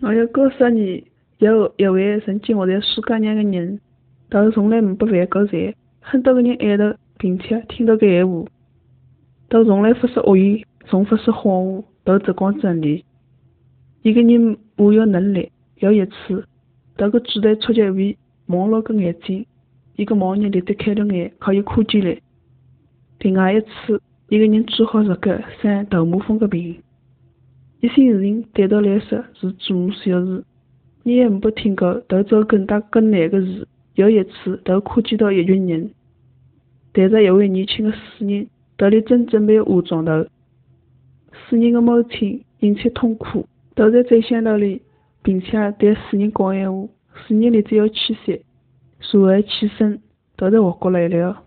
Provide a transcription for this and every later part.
我要告诉你，有一位曾经活在世界上的人，他从来没不犯过罪，很多个人爱他，并且听他的闲话。他从来不说恶言，从不说谎话，他只讲真理。一个人没有能力，有一次，他的子弹触及为朦胧的眼睛，一个盲人立得开了眼，可以看见了。另外一次，一个人治好这个生头麻风的病。一些人对他来说是做梦小事，你也没听过他做更大更难的事。有一次，他看见到一群人带着一位年轻的死人，他里正准备化妆头。死人的母亲引起痛苦，他在走向那里，并且对死人讲闲话。死人立即要气息，随后起身，他才活过来了。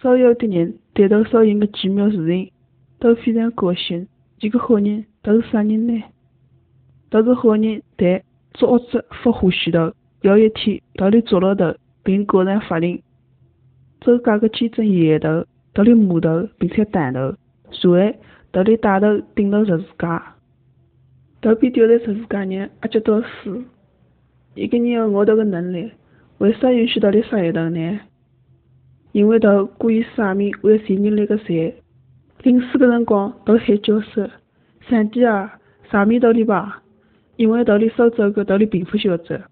所有的人对他所行的奇妙事情都非常高兴。几个好人，都是啥人呢？都是好人，但做恶者不欢喜他。有一天，他里捉了头，并告上法庭。周家的监证严头，他里骂头，并且打头。随后，他里带头顶到十字架。他被吊在十字架上，压迫到死。一个人有额头的能力，为啥允许他里杀一头呢？因为他故意杀命为罪人来个罪。临死的辰光，他喊叫说：“上帝啊，赦免他里吧！”因为他里所做的，他里并不晓得。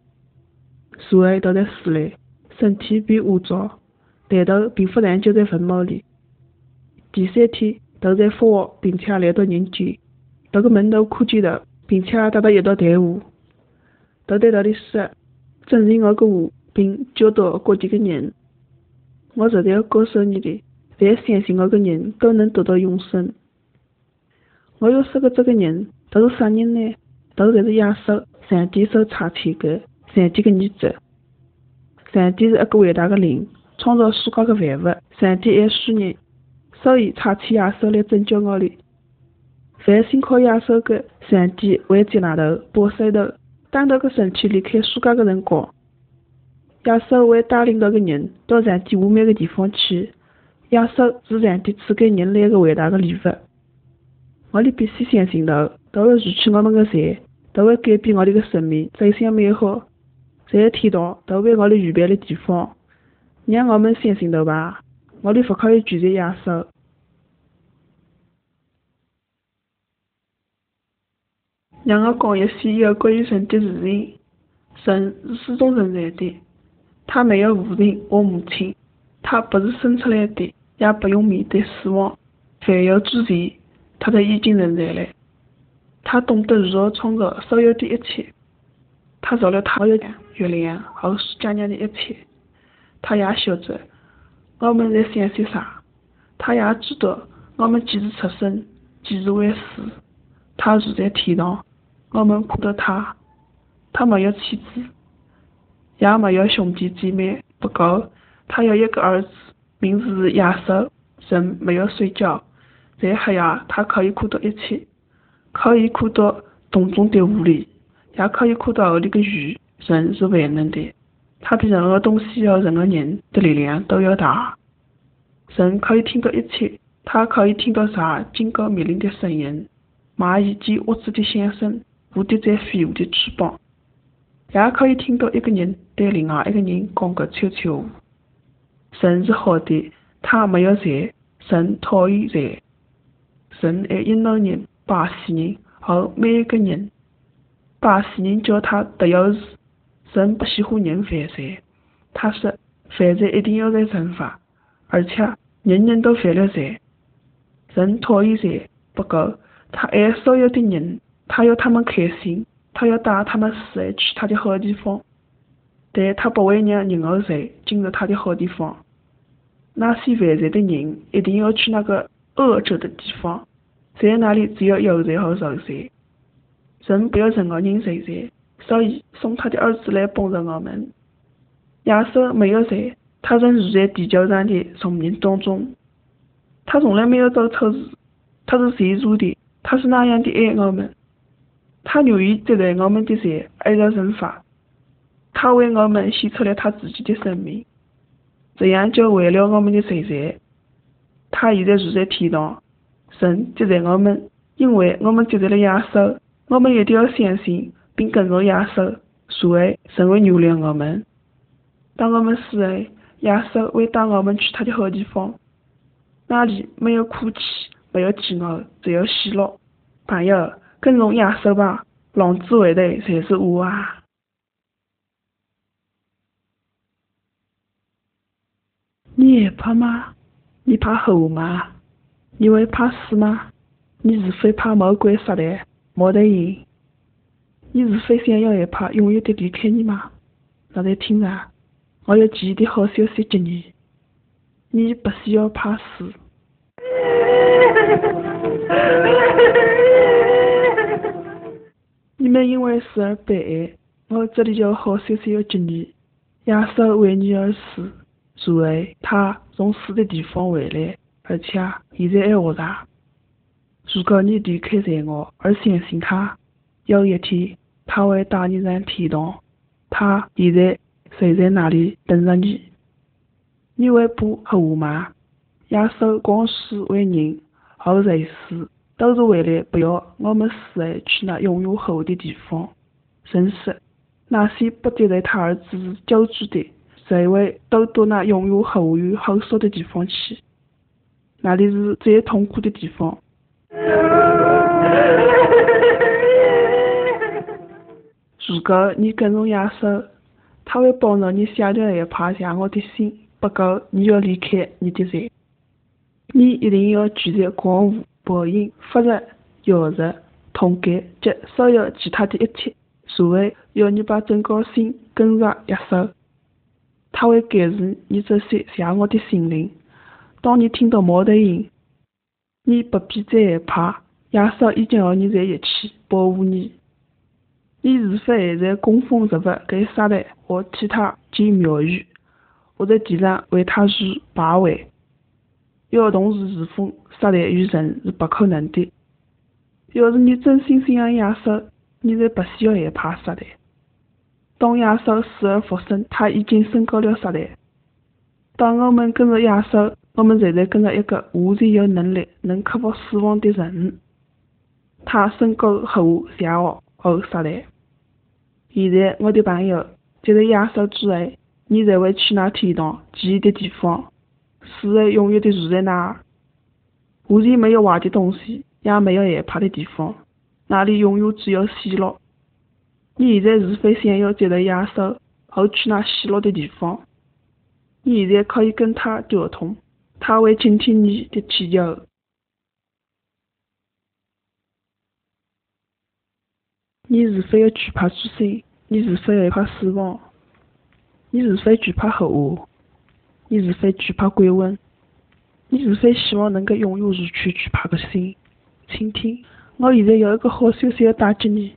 随后，他才死了，身体被化照，但他并不长久在坟墓里。第三天，他才复活，并且来到人间。他的门徒看见他，并且带他一道谈话。他对他里说：“证实我个话，并教导各地的人。我实在要告诉你的。”凡相信我的人都能得到永生。我要说的这个人，他是啥人呢？他就是亚瑟，上帝所差遣的，上帝的儿子。上帝是一个伟大的灵，创造世界的万物。上帝爱世人，所以差遣亚瑟来拯救我们。凡信靠亚瑟的，上帝会接纳他，保守他，当他的身体离开世界的辰光，亚瑟会带领他的人到上帝无美的地方去。耶稣是上帝赐给人类的伟大的礼物。我哋必须相信他，他会除去我们的罪，他会改变我哋的生命，走向美好。在天堂，他为我哋预备的地方。让我们相信他吧。我哋不可以拒绝耶稣。让我讲一些有关于神的事情。神是始终存在的，他没有父亲或母亲，他不是生出来的。也不用面对死亡。凡有之前，他都已经存在了。他懂得如何创造所有的一切。他造了太阳、月亮和世界上的一切。他也晓得我们在想些啥。他也知道我们几时出生，几时会死。他住在天堂，我们看到他。他没有妻子，也没有兄弟姐妹。不过，他有一个儿子。名字是亚瑟，神没有睡觉，在黑夜，他可以看到一切，可以看到洞中的狐狸，也可以看到河里的鱼。神是万能的，他比任何东西和任何人的力量都要大。神可以听到一切，他可以听到啥警告命令的声音，蚂蚁及蛾子的响声，蝴蝶在飞舞的翅膀，也可以听到一个人对另外一个人讲个悄悄话。神是好的，他没有罪。神讨厌罪。神爱印度人、巴西人和每一个人。巴西人叫他德有事。神不喜欢人犯罪。他说，犯罪一定要被惩罚，而且人人都犯了罪。神讨厌罪，不过他爱所有的人，他要他们开心，他要带他们死去他的好地方，但他不会让任何罪进入他的好地方。那些犯罪的人一定要去那个恶者的地方，在那里只有有罪和受罪。神不要任何人受罪，所以送他的儿子来帮助我们。亚瑟没有罪，他仍住在地球上的众人当中。他从来没有做错事，他是谁做的？他是那样的爱我们，他愿意接待我们的罪，而受惩罚。他为我们献出了他自己的生命。这样就为了我们的罪罪，他现在住在天堂，神接待我们，因为我们接待了耶稣，我们一定要相信并跟从耶稣，所为神会原谅我们。当我们死后，耶稣会带我们去他的好地方，那里没有哭泣，没有饥饿，只有喜乐。朋友，跟从耶稣吧，浪子回头才是我啊！你害怕吗？你怕猴吗？你会怕死吗？你是否怕魔鬼撒旦没得赢？你是否想要害怕永远的离开你吗？那再听啊，我有记忆的好消息给你，你不需要怕死。你们因为死而悲哀，我这里有好消息要给你，亚瑟为你而死，所为他从死的地方回来，而且现在还活着。如果你离开在我，而相信他，有一天他会带你上天堂。他现在睡在那里等着你。你会不和我吗？亚瑟光是为人而在世，都是为了不要我们死后去那永远黑的地方。甚至那些不接待他儿子是救主的，谁会都到那永远黑与后缩的地方去？那里是最痛苦的地方。如果你跟从亚瑟，他会帮助你消掉害怕下我的心。不够，你要离开你的人。你一定要拒绝光污、报应、发热、药热、痛感及所有其他的一切。所谓要你把整个心跟着亚瑟，他会给予你这些邪恶的心灵。当你听到猫头鹰。你不必再害怕，亚瑟已经和你在一起，保护你。你是否还在供奉着不给撒旦和其他建庙宇，或在地上为他去拜位？要同时侍奉撒旦与神是不可能的。要是你真心信仰亚瑟，你才不需要害怕撒旦。当耶稣死而复生，他已经升高了撒旦。当我们跟着耶稣。我们现在跟着一个无敌有能力、能克服死亡的人，他升高和下恶和杀人。现在，我的朋友，接着亚瑟之后，你才会去那天堂记忆的地方，死后永远的住在那儿。无敌没有坏的东西，也没有害怕的地方，那里永远只有喜乐。你现在是否想要接着亚瑟，后去那喜乐的地方？你现在可以跟他沟通。他会倾听你的祈求。你是否要惧怕出生？你是否害怕死亡？你是否惧怕后恶？你是否惧怕鬼魂？你是否希望能够拥有如此惧怕的心？请听，我现在有一个好消息要带给你。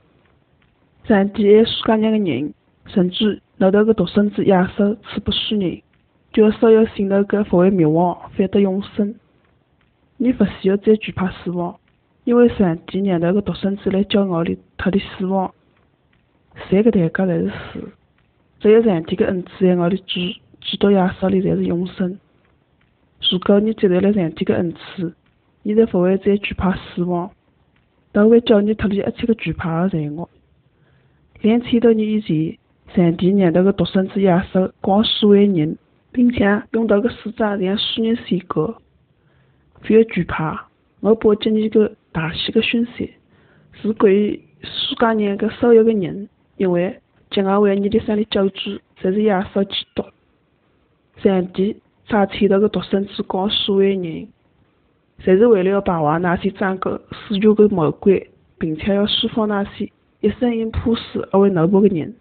上帝爱世界上的人，甚至老头个独生子亚瑟赐不死人。叫所有信徒个不会灭亡，反得永生。你不需要再惧怕死亡，因为上帝让那个独生子来骄傲的他的死亡，三个代价才是死。只有上帝的恩赐在我的主基督耶稣里才是永生。如果你接受了上帝的恩赐，你就不会再惧怕死亡，都会叫你脱离一切的惧怕和罪恶。两千多年以前，上帝让那个独生子耶稣光速为人。并且用这个死者让世人信过，不要惧怕。我播给你个大喜的讯息，是关于世界上个所有的人，因为将要为你的生的救主，就是耶稣基督。上帝差遣这个独生子告诉为人，就是为了要败坏那些掌管世界的魔鬼，并且要释放那些一生因朴实而为奴仆的人。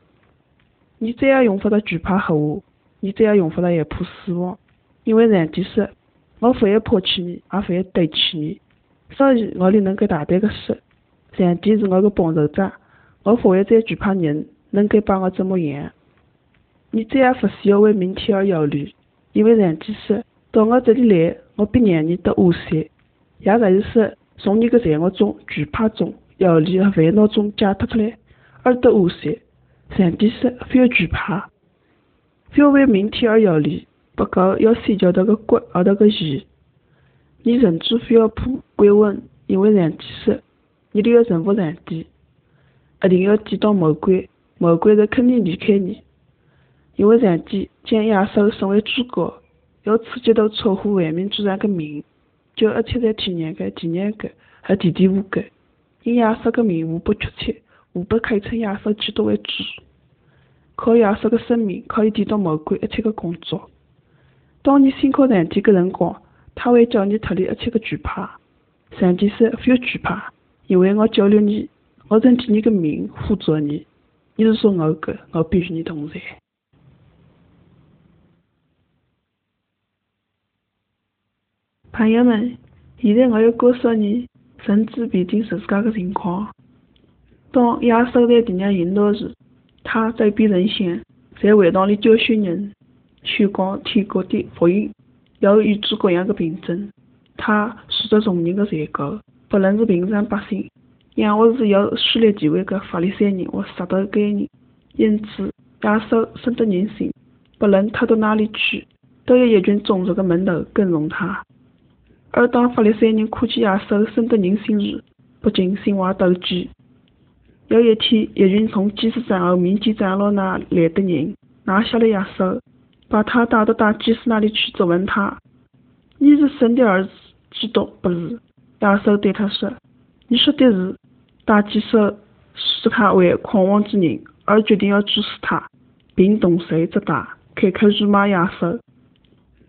你再也用不着惧怕黑我。你只要用不着害怕死亡，因为上帝说：“我不会抛弃你，也不会丢弃你。”所以我里能够大胆的说：“上帝是我的帮助者，我不会再惧怕人能够把我怎么样。”你再也不需要为明天而忧虑，因为上帝说：“到我这里来，我必让你得安息。”也就是说，从你的罪恶中、惧怕中、忧虑和烦恼中解脱出来，而得安息。上帝说：“不要惧怕。”不要为明天而忧虑，不过要先叫那个国而那个义。你甚至不要怕鬼魂，因为上帝说，你都要臣服上帝。一定要见到魔鬼，魔鬼才肯定离开你。因为上帝将亚瑟升为主角，要刺激到超乎万民之上的名，叫一切在天上的、地上的和地底下的，因耶稣的名无不确切，无不可称耶稣基督为主。靠耶稣的生命，可以抵挡魔鬼一切的工作。当你信靠上帝的辰光，他会叫你脱离一切的惧怕。上帝说：“不要惧怕，因为我救了你，我曾替你的命护着你。你是属我的，我必与你同在。”朋友们，现在我要告诉你神子必定十字架的情况。当耶稣在地上行道时，他走遍人间，在会堂里教训人，宣讲天国的福音，有与诸各样的病症。他受着众人的残酷，不论是平常百姓，抑或是有势力地位的法利赛人或撒都该人，因此耶稣深得人心。不论他到哪里去，都有一群忠实的门徒跟从他。而当法利赛人看见耶稣深得人心时，不禁心怀妒忌。有一天，一群从祭司长和民间长老那来的人拿下了耶稣，把他带到大祭司那里去质问他：“你是神的儿子，基督不是？”耶稣对他说：“你说的是。”大祭司视他为狂妄之人，而决定要处死他，并动手责打，开口辱骂耶稣。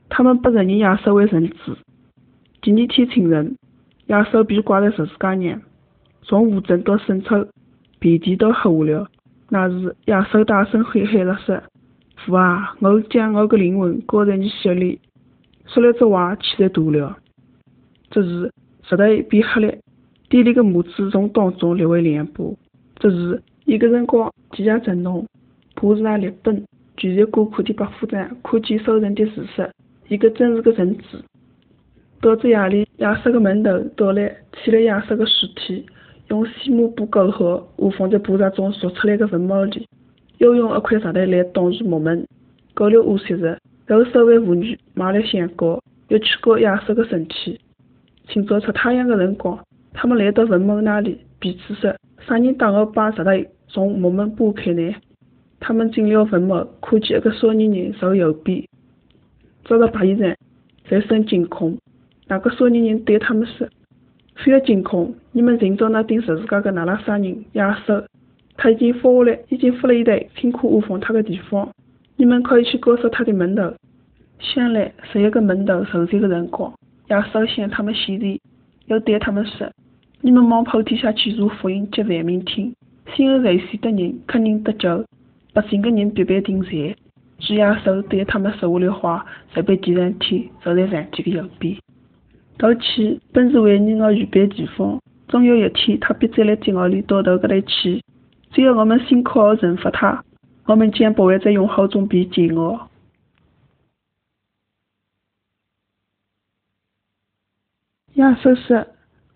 他们不承认耶稣为神子。第二天清晨，亚瑟被挂在十字架上，从无证到深处，遍地都黑下了。那时，亚瑟大声喊喊了说：“父啊，我将我的灵魂交在你手里。”说了这话，气得大了。这时，石头变黑了，地里的木子从当中裂为两把。这时，一个辰光，地下震动，帕子那立顿，全然顾客的百夫长看见收人的事实，一个真是个神子。到子夜里，耶稣的门徒到来，取了耶稣的尸体，用细麻布裹好，安放在菩萨中凿出来的坟墓里。又用一块石头来挡住木门，搞了乌石子，后三位妇女买了香膏，又去搞耶稣的身体。清早出太阳的辰光，他们来到坟墓那里，彼此说：“啥人带我把石头从木门扒开呢？”他们进了坟墓，看见一个少年人坐右边，着白衣裳，全身惊恐。那个少年人对他们说：“不要惊恐，你们寻找那顶十字架的那拉撒人耶稣，他已经活下来，已经付了一堆辛苦安放他的地方。你们可以去告诉他的门徒。想来十一个门徒受罪的辰光，耶稣向他们显现，又对他们说：你们往普天下去传福音给万民听。信而受洗的人肯定得救，不信的人必被定罪。主耶稣对他们说话的话，就被递上天，坐在上帝的右边。”道歉本是为你我预备地方，总有一天他必再来接我里到头搿来去。只要我们信靠而臣服他，我们将不会再用好中被煎熬。耶稣说：“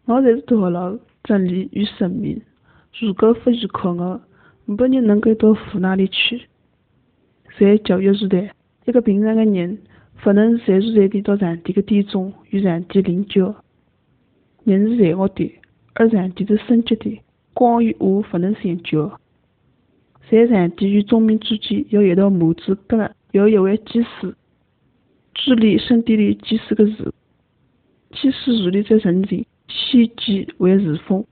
我才是道路、真理与生命。如果不依靠我，没人能够到父那里去。”在教育时代，一个平常的人。不能随时随地到上帝的殿中与上帝领教。人是罪恶的，而上帝是圣洁的，光与暗不能相交。在上帝与众民之间有一道幕子隔了，有一位祭司治理圣殿里祭司个事。祭司如立在神前，先祭为侍奉，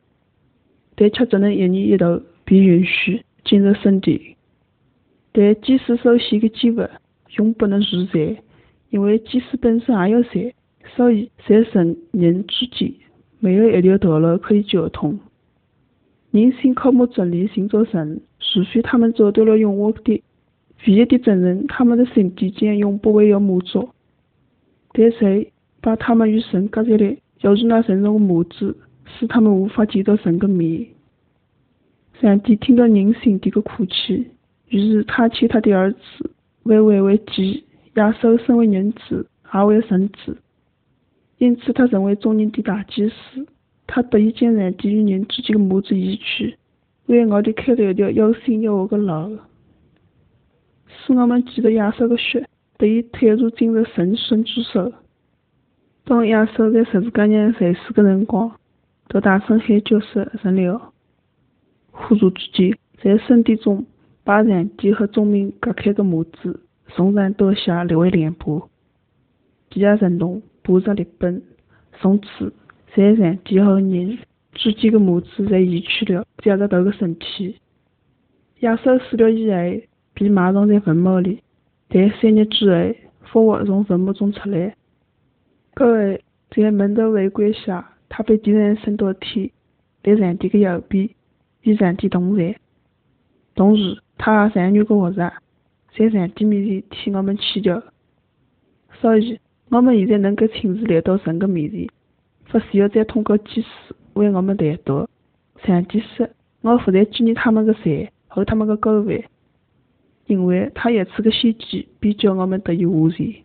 但却只能一年一度被允许进入圣殿。但祭司所献的祭物永不能如在。因为祭司本身也有罪，所以在神人之间没有一条道路可以交通。人心靠目真理寻找神，除非他们找到了永活的、唯一的真人，他们的身体将永不会有魔作。但谁把他们与神隔绝了，犹如那沉重的幕子，使他们无法见到神的面。上帝听到人心底的哭泣，于是他请他的儿子为为为祭。亚瑟身为人子，也为神子，因此他成为众人的大祭司。他得以将上帝与人之间的母子移去，为我哋开了一条又新又活的路，使我们记得亚瑟的血得以退入进入神圣之手。当亚瑟在十字架上垂死的辰光，都大声喊叫说：“神了！”互助之间，在圣地中把上帝和众民隔开的幕子松然夺下，列为连部。地下神动，步着立本。从此，在残疾和人之间的幕子侪移去了，接着头个身体。亚瑟死了以后，被埋葬在坟墓里。在三日之后，复活从坟墓中出来。各位在门头围观下，他被敌人升到天，在上帝的右边，与上帝同在。同时，他也残忍的活着，在上帝面前替我们祈求。所以，我们现在能够亲自来到神的面前，不需要再通过祭司为我们代祷。上帝说：“我不再纪念他们的罪和他们的过犯，因为他一次的献祭便叫我们得以无罪。”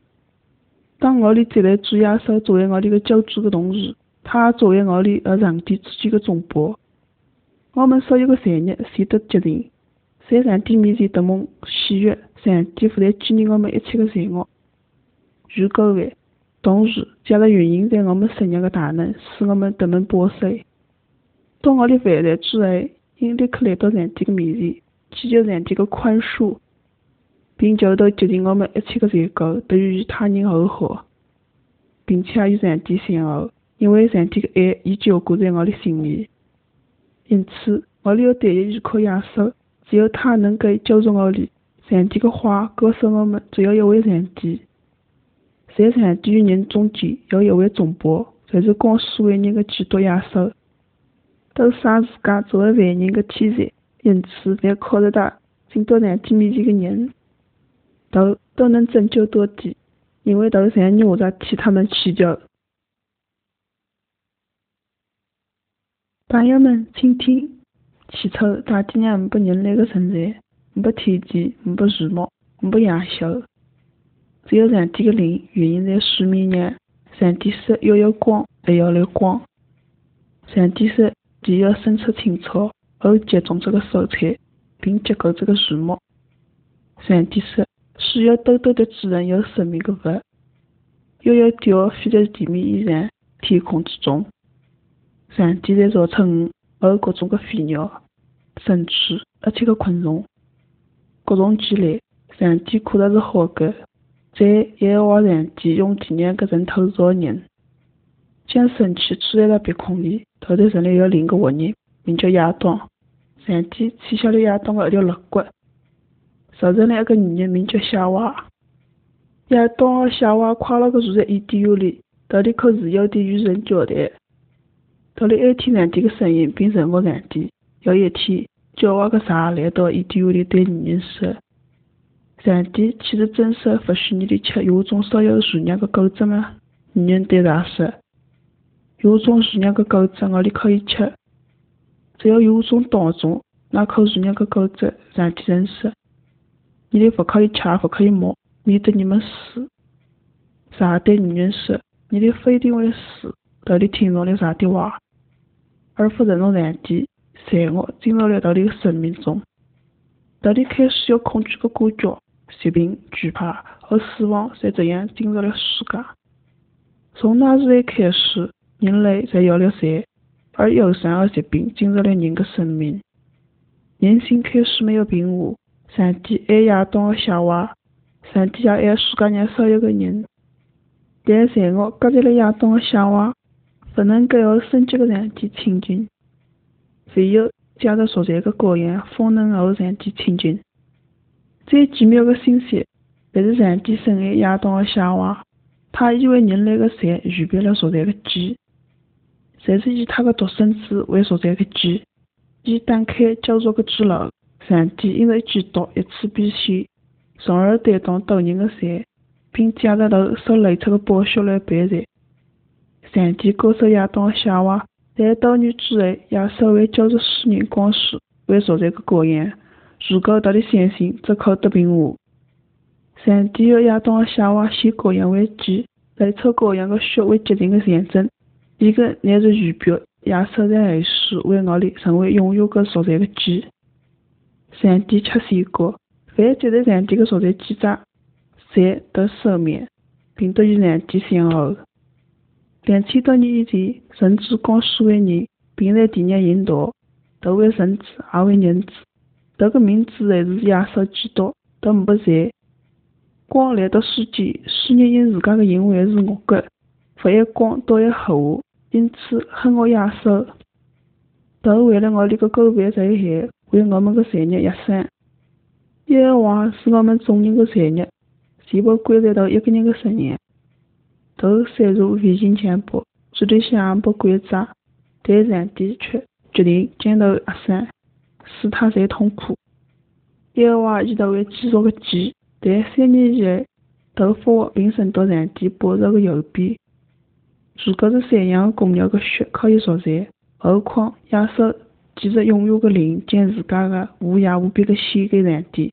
当我哋接待主耶稣作为我哋的救主的同时，他作为我哋和上帝之间的中保。我们所有的罪孽全都洁净，在上帝面前得蒙喜悦。上帝不再纪念我们一切的罪恶与过犯，同时借着运行在我们身上的大能，使我们得蒙保守。当我哋犯罪之后，应立刻来到上帝的面前，祈求上帝的宽恕。并求到洁净我们一切的罪过，得以与他人和好，并且与上帝相爱，因为上帝的爱已浇灌在我的心里。因此，我哋要单一依靠耶稣，只有他能够救助我哋。上帝的话告诉我们，只有一位上帝，在上帝与人中间有一位中保，就是光世为人的基督耶稣，都杀自家作为万人的天才，因此凡靠着他进到上帝面前的人。都都能拯救到底，因为都在你着替他们祈求。朋友们，请听：起初大地上没人类的存在，没天地，没树木，没野兽，只有上帝的灵运行在水面上。上帝说要有光，就要有光。上帝说地要生出青草，后结种这个蔬菜，并结果这个树木。上帝说。是有抖抖的主人有生命的物，要有鸟飞在地面以上、天空之中。上帝在造出鱼和各种的飞鸟、甚至而且个昆虫。各种积累，上帝可能是好的。在耶和华上帝用第二个人头造人，将神气处在了鼻孔里。头头上里有另一个活人，名叫亚当。上帝取消了亚当的一条肋骨。造成了一个女人，名叫夏娃。亚当和夏娃快乐地住在伊甸园里，到里可自由地与人交谈，到里爱听上帝的声音，并顺服上帝。有一天，狡猾的蛇来到伊甸园里，对女人说：“上帝岂是真实不许你哋吃园中所有树上的果子吗？”女人对他说：“有种树上的果子我哋可以吃，只要有种当中那棵树上的果子，上帝认识。”你哋不可以吃，不可以摸，免得你们死。蛇对女人说：“你哋非定会死，到底听从了蛇的话，而不认同上帝。罪恶进入了到你的生命中，到底开始有恐惧的感觉，疾病、惧怕和死亡才这样进入了世界。从那日开始，人类才有了罪，而忧伤和疾病进入了人的生命，人心开始没有平和。上帝爱亚当和夏娃，上帝也爱世界上所有的人。但罪恶隔绝了亚当和夏娃，不能够和圣洁的上帝亲近。唯有借着赎罪的羔羊，方能和上帝亲近。最奇妙的信息，便是上帝深爱亚当和夏娃，他以为人类的善预备了所在的祭，就是以他的独生子为所在的祭，以打开救赎的之路。上帝因为基督一次必死，从而担当多人的善，并借着头所流出的宝血来赔罪。上帝告诉亚当和夏娃，在多年之后，耶稣会救助世人光世为赎罪的羔羊。如果他的相信，则可得平安。上帝要亚当夏娃献羔羊为祭，流出羔羊的血为洁净的象征。一个乃是预表亚瑟在后世为我哋成为永远的所在的祭。上帝吃水果：凡接待上帝的赎罪记者，侪得赦免，并得与上帝相爱。两千多年以前，神之光属为人，并在地上引导，都为神子，也为人子。迭个名字还是耶稣基督，都没罪。光来到世间，世人因自家的行为是恶个，勿爱光，倒爱黑因此恨恶耶稣。都为了我哋个狗辈罪害，为我们的罪孽压伤。耶和华是我们众人的罪孽，全部归在到一个人的身上。都陷入危险前部，主的想不归责，但上帝却决定将头压伤，使他最痛苦。耶和华一直为基督个祭，但三年以来都复活并升到上帝宝座个右边。如果是山羊、公牛个血可以赎罪，何况耶稣其实拥有个灵，将自家个无涯无边个献给上帝。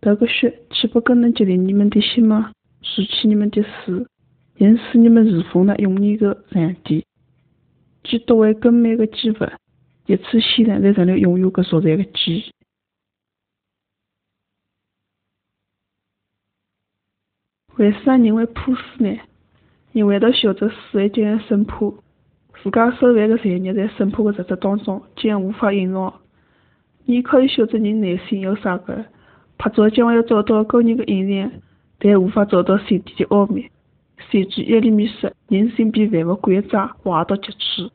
这个血岂不更能洁净你们的心吗？洗去你们的死，因使你们侍奉那永远个上帝。基督为更美个祭物，一次性在成了拥有个赎罪个祭。为啥人会怕死呢？因为他晓得死会将要审判，自家受犯个罪孽在审判个日子当中将无法隐藏。你可以晓得人内心有啥个？拍照将要找到个人个隐藏，但无法找到心底的奥秘。甚至耶利米说：“人心比万物诡诈，坏到极处，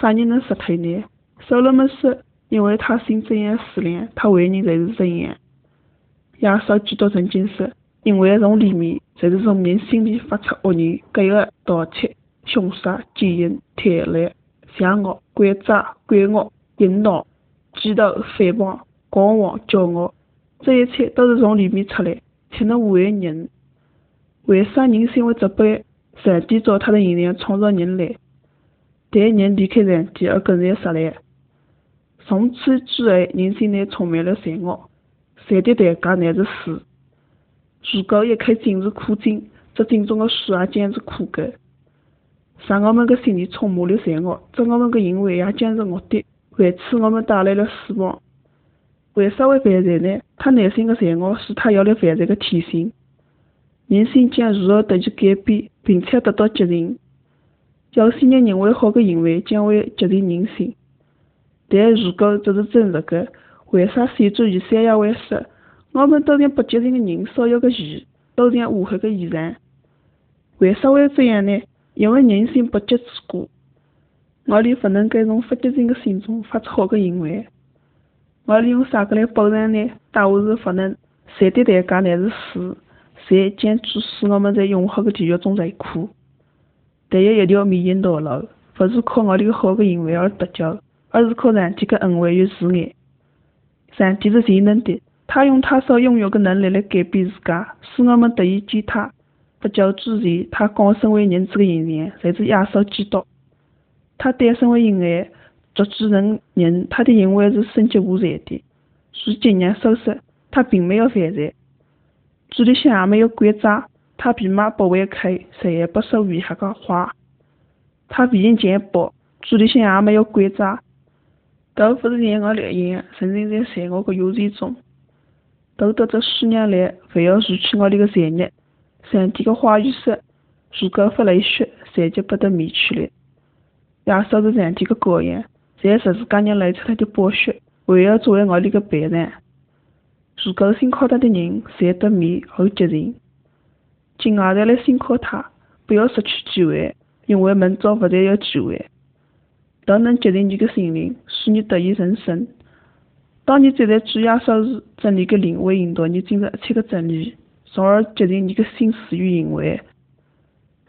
啥人能识透呢？”所罗门说：“因为他心怎样思量，他为人才是怎样。”耶稣基督曾经说：“因为从里面，就是从人心里发出恶言、诡恶、盗窃、凶杀、奸淫、贪婪、邪恶、诡诈、鬼恶、淫闹、嫉妒、诽谤、狂妄、骄傲。”这一切都是从里面出来，才能危害人。为啥人心会这般上帝照他的形象创造人类？但人离开上帝而更然失来。从此之后，人心内充满了罪恶，罪的代价乃是死。如果一颗心是苦井，这井中的水也将是苦的。使我们的心里充满了罪恶，这我们的行为也将是恶的，为此我们带来了死亡。为啥会犯罪呢？他内心的罪恶使他有了犯罪的天性。人心将如何得以改变，并且得到洁净？有些人认为好的行为将会决定人心，但如果这是真实的，为啥先祖以赛亚会说：“我们都像不洁净的人，所有的义都像污黑的衣裳。”为啥会这样呢？因为人心不洁之故，我哋不能够从不洁净的心中发出好的行为。我们用啥个来保障呢？答案是不能。谁的代价乃是死，罪将致使我们在永恒的地狱中受苦。但有一条迷人道路，不是靠我哋个好的行为而得救，而是靠上帝的恩惠与慈爱。上帝是全能的，他用他所拥有的能力来改变自家，使我们得以见他。不久之前，他降生为人子的形象，就是耶稣基督。他诞生为婴儿。足之人人，他的行为是圣洁无罪的。如今日所说，他并没有犯罪，主的心也没有诡诈，他并没不违开，谁也不说违黑的话。他必应见报，主的心也没有诡诈，都不是让我烈焰沉浸在罪恶的幽水中，都得这十年来，非要除去我的个罪孽。上帝的话语说：如果不流血，谁就不得灭去了。耶稣是上帝的羔羊。在十字架上流出来的宝血，为了作为我哋个赔偿。如果信靠他的人，侪得免后洁净。今后再来信靠他，不要失去机会，因为明早不再有机会。都能洁净你的心灵，使你得以人生。当你站在主耶稣时，真理的灵会引导你进入一切的真理，从而洁净你的心思与行为。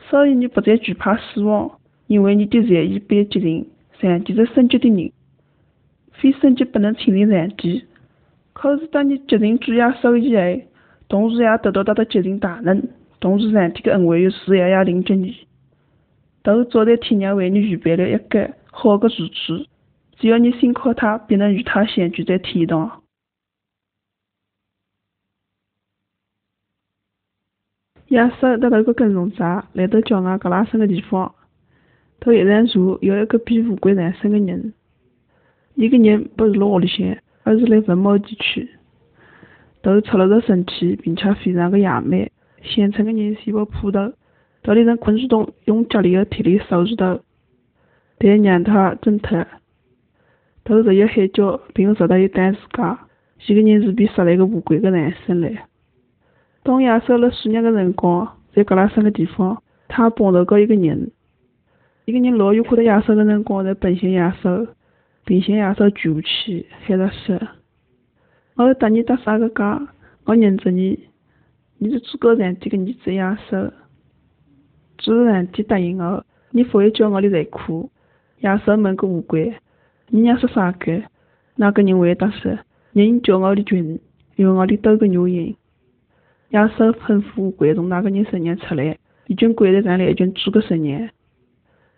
所以你不再惧怕死亡，因为你的善意被洁净。上帝是圣洁的人，非圣洁不能亲近上帝。可是当你决定主耶稣以后，同时也得到他的决定大能，同时上天的恩惠与慈爱也临着你。都早在天上为你预备了一个好的住处，只要你信靠他，便能与他相聚在天堂。耶稣得到一个跟从者，来到郊外格拉森的地方。他一上车，有一个比乌龟长身的人。一个人不是辣屋里向，而是来文茂地区。头出了个身体，并且非常的野蛮。县城的人全部扑头，到里人困住洞，用脚里的铁链锁住头，但让他挣脱。都是有海角，并勿值得伊担自家。伊个人是被杀了一个乌龟个男生唻。当野兽辣数日的辰光，在格拉森个地方，他碰头过一个人。一个人老远看到野兽个辰光，才奔向野兽，并向野兽举不起，喊着说：“我要搭你搭啥个家？我认着你，你是诸葛上帝个儿子野兽。”诸葛上帝答应我，你不会叫我的内裤。”亚瑟问个乌龟：“你娘说啥个？”那个人回答说：“人叫我的群，用我的斗个牛印。”野兽吩咐乌龟从那个人身上出来，一群龟在站了一群猪个身上，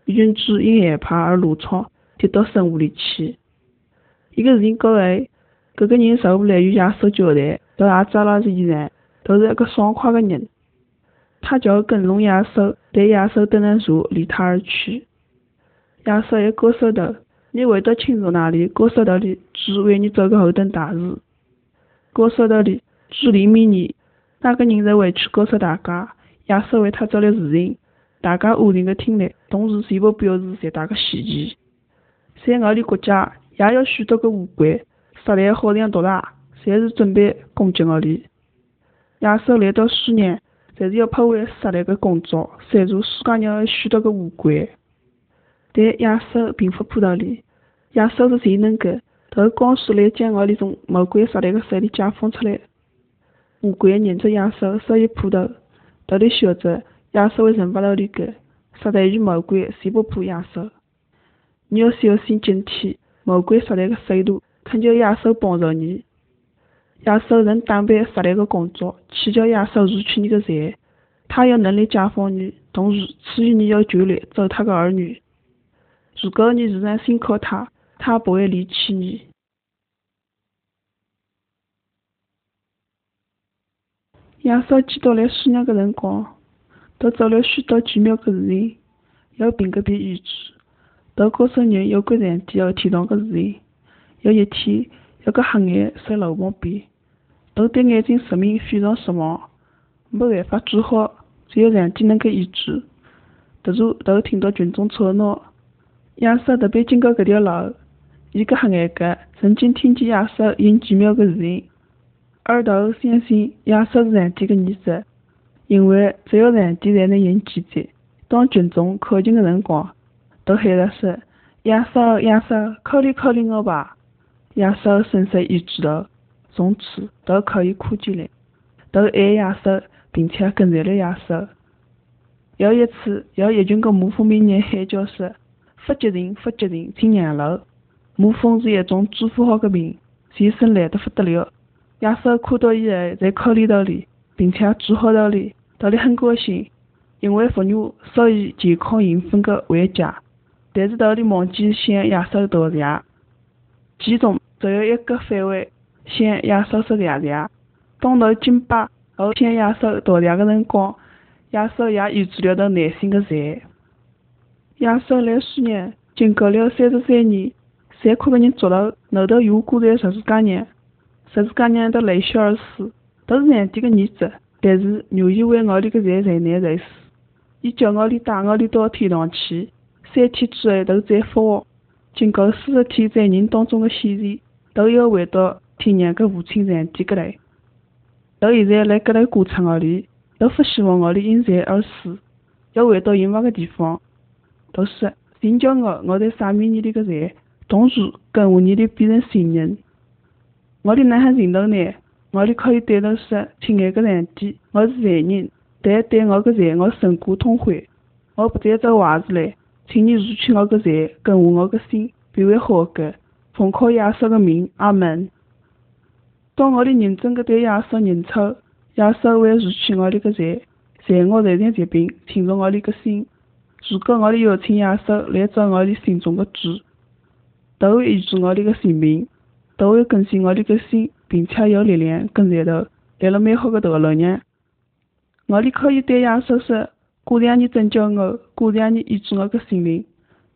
一群猪因害怕而怒闯，就到深湖里去。一个事情过后，搿个人受不来与亚瑟交谈，都也扎了衣裳，都是一个爽快个人。他就跟踪野兽，待野兽等人坐，离他而去。亚瑟一高手头，你回到青竹那里，高手头里猪为你做个后等大事。高手头里猪怜悯你。那个人在回去告诉大家，亚瑟为他做了事情，大家安静的听来，同时全部表示极大的稀奇。在我的国家，也有许多个乌龟，实力好像毒蛇，随时准备攻击我哋。野兽来到苏年，就是要破坏实力的工作，删除世界上有许多个乌龟。但野兽并不普通哩，野兽是最能够，透过光速来将我哋从魔鬼实力的手里解放出来。乌龟认着野兽手一扑头，头里晓得野兽会惩罚到里个，实在与魔鬼谁不怕野兽？你要小心警惕，魔鬼实力个手段，恳求野兽帮助你。野兽能担备实力个工作，祈求野兽夺取你个财，他有能力解放你，同时赐予你要权利做他个儿女。如果你仍然信靠他，他不会离弃你。野兽见到来数日个辰光，都做了许多奇妙个事情，要评个比预知，都告诉人有个上帝要天堂个事情。有一天，有个黑眼在路旁边，都对眼睛失明非常失望，没办法治好，只有上帝能够医治。突然，都听到群众吵闹，亚瑟特别经过搿条路，伊个黑眼个曾经听见亚瑟因奇妙个事情。而头相信亚瑟是上帝个儿子，因为只有上帝才能行奇迹。当群众靠近个辰光，都喊着说：“亚瑟，亚瑟，考虑考虑我吧！”亚瑟伸手一记头，从此都可以看见了，都爱亚瑟，并且跟随了亚瑟。有一次，有一群个牧风民人喊叫说：“发急人，发急人，请让路！”牧风是一种治不好个病，全身烂得不得了。亚瑟看到以后，在考虑道理，并且治好道理，道理很高兴，因为妇女属于健康兴奋的环节。但是道理忘记向亚瑟道谢，其中只有一个反胃，向亚瑟说谢谢。当头敬拜后向亚瑟道谢的辰光，亚瑟也医治了他内心的财。亚瑟来数日，经过了三十三年，残酷的人捉了后头又挂在十字架上。十字架上的泪血而死，都是上帝个儿子，但是愿意为我哋个罪受难受死。伊叫我哋带我哋到天堂去，三天之后都再复活。经过四十天在人当中的显现，都要回到天上个父亲上帝搿里。到现在辣搿个过程里，都不希望我里因罪而死，要回到隐秘个地方。都说，请叫我，我在赦免你哋个罪，同时跟我你哋变成新人。我的哪喊认同呢？我的可以对头说：“亲爱的上帝，我是罪人，但对我的罪我深感痛悔。我不再做坏事了，请你除去我的罪，更换我的心，变为好的。奉靠耶稣的名，阿门。当我的认真的对耶稣认错，耶稣会除去我的个罪，在我身上疾病，清除我的个心。如果我的邀请耶稣来做我的心中的主，都会医治我的个性命。都会更新我的个心，并且有力量跟在头，来了美好的道路上。我哋可以对耶稣说：“感谢你拯救我，感谢你医治我个心灵。”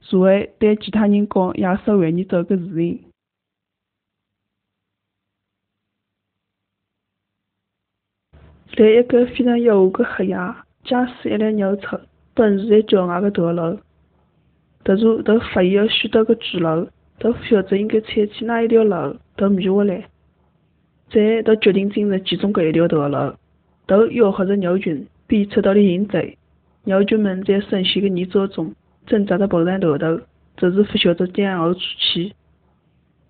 所会对其他人讲也是为你做个事情。在一个非常幽暗的黑夜，驾驶一辆牛车奔驰在郊外的道路，突然，他发现有许多个巨楼。都不晓得应该采取哪一条路都迷糊了。最后，他决定进入其中的一条道路，都吆喝着牛群鞭策到里认罪。牛群们在深陷的泥沼中挣扎着爬上头头，只是不晓得将何处去。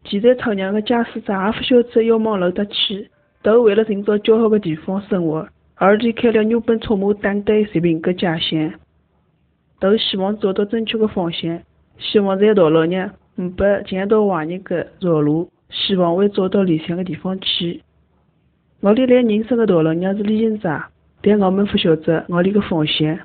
骑在草原的驾驶者也不晓得要往哪搭去，都为了寻找较好的地方生活而离开了原本充满等待疾病的家乡。都希望找到正确的方向，希望在道路上不被强盗坏人给绕路，希望会找到理想的地方去。我哋在人生的道路上是旅行者，但我们不晓得我哋的方向。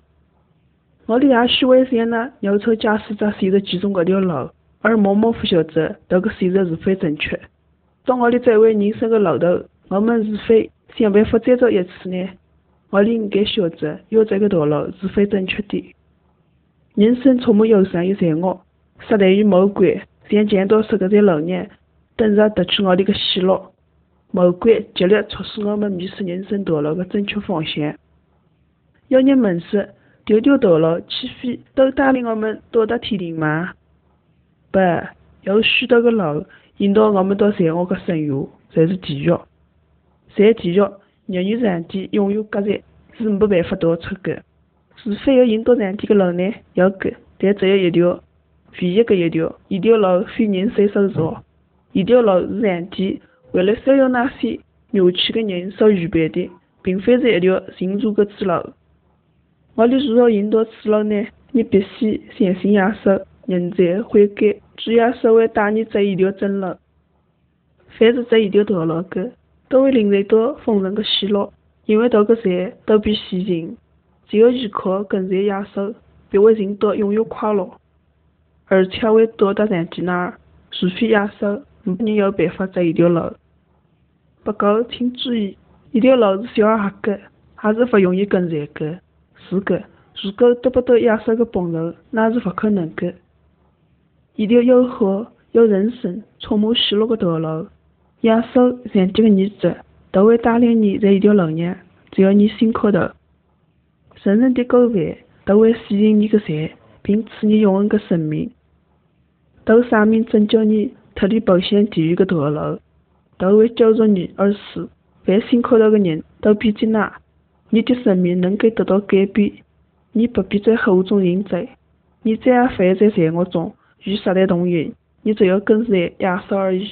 我哋也许会像那牛车驾驶者选择其中搿条路。而默默不晓得这个选择是否正确。当我哋走完人生的路途，我们是否想办法再走一次呢？我哋应该晓得，要这个道路是否正确的。人生充满忧伤与残酷，撒旦与魔鬼像强盗似的在路上等着夺取我哋的喜乐。魔鬼极力促使我们迷失人生道路的正确方向。有人问说，条条道路岂非都带领我们到达天庭吗？不，有许多个路引导我们到罪恶的深渊，才是地狱。在地狱，日月上帝永远隔绝，是没办法逃出的。是否有引导上帝的路呢？有的，但只有一条，唯一的一条。一条路非人手所造，一条路是上帝为了收养那些扭曲的人所预备的，并非是一条寻常的之路。我哋如何引导此路呢？你必须相信耶稣。认罪悔改，主耶稣会带你走一条正路。凡是走一条道路的，都会领受到丰盛的喜乐，因为这个财都比虚情。只有依靠跟随耶稣，便会寻到永远快乐，而且会到达上帝那儿。除非耶稣，没人有办法走一条路。不过，请注意，一条路是小而黑的，还是不容易跟随的。是的，如果得不到耶稣的帮助，那是不可能的。一条有和有人生、充满喜乐的道路。耶稣、上帝的儿子都会带领你在一条路上，只要你心磕头，神圣的狗饭都会吸引你的财，并赐你永恒的生命。都赦免拯救你脱离步向地狱的道路，都会救助你而死。凡心磕头的人都必接纳，你的生命能够得到改变。你不必在后中认罪，你只要犯在罪恶中。与撒旦同源，你只要跟随亚瑟而已。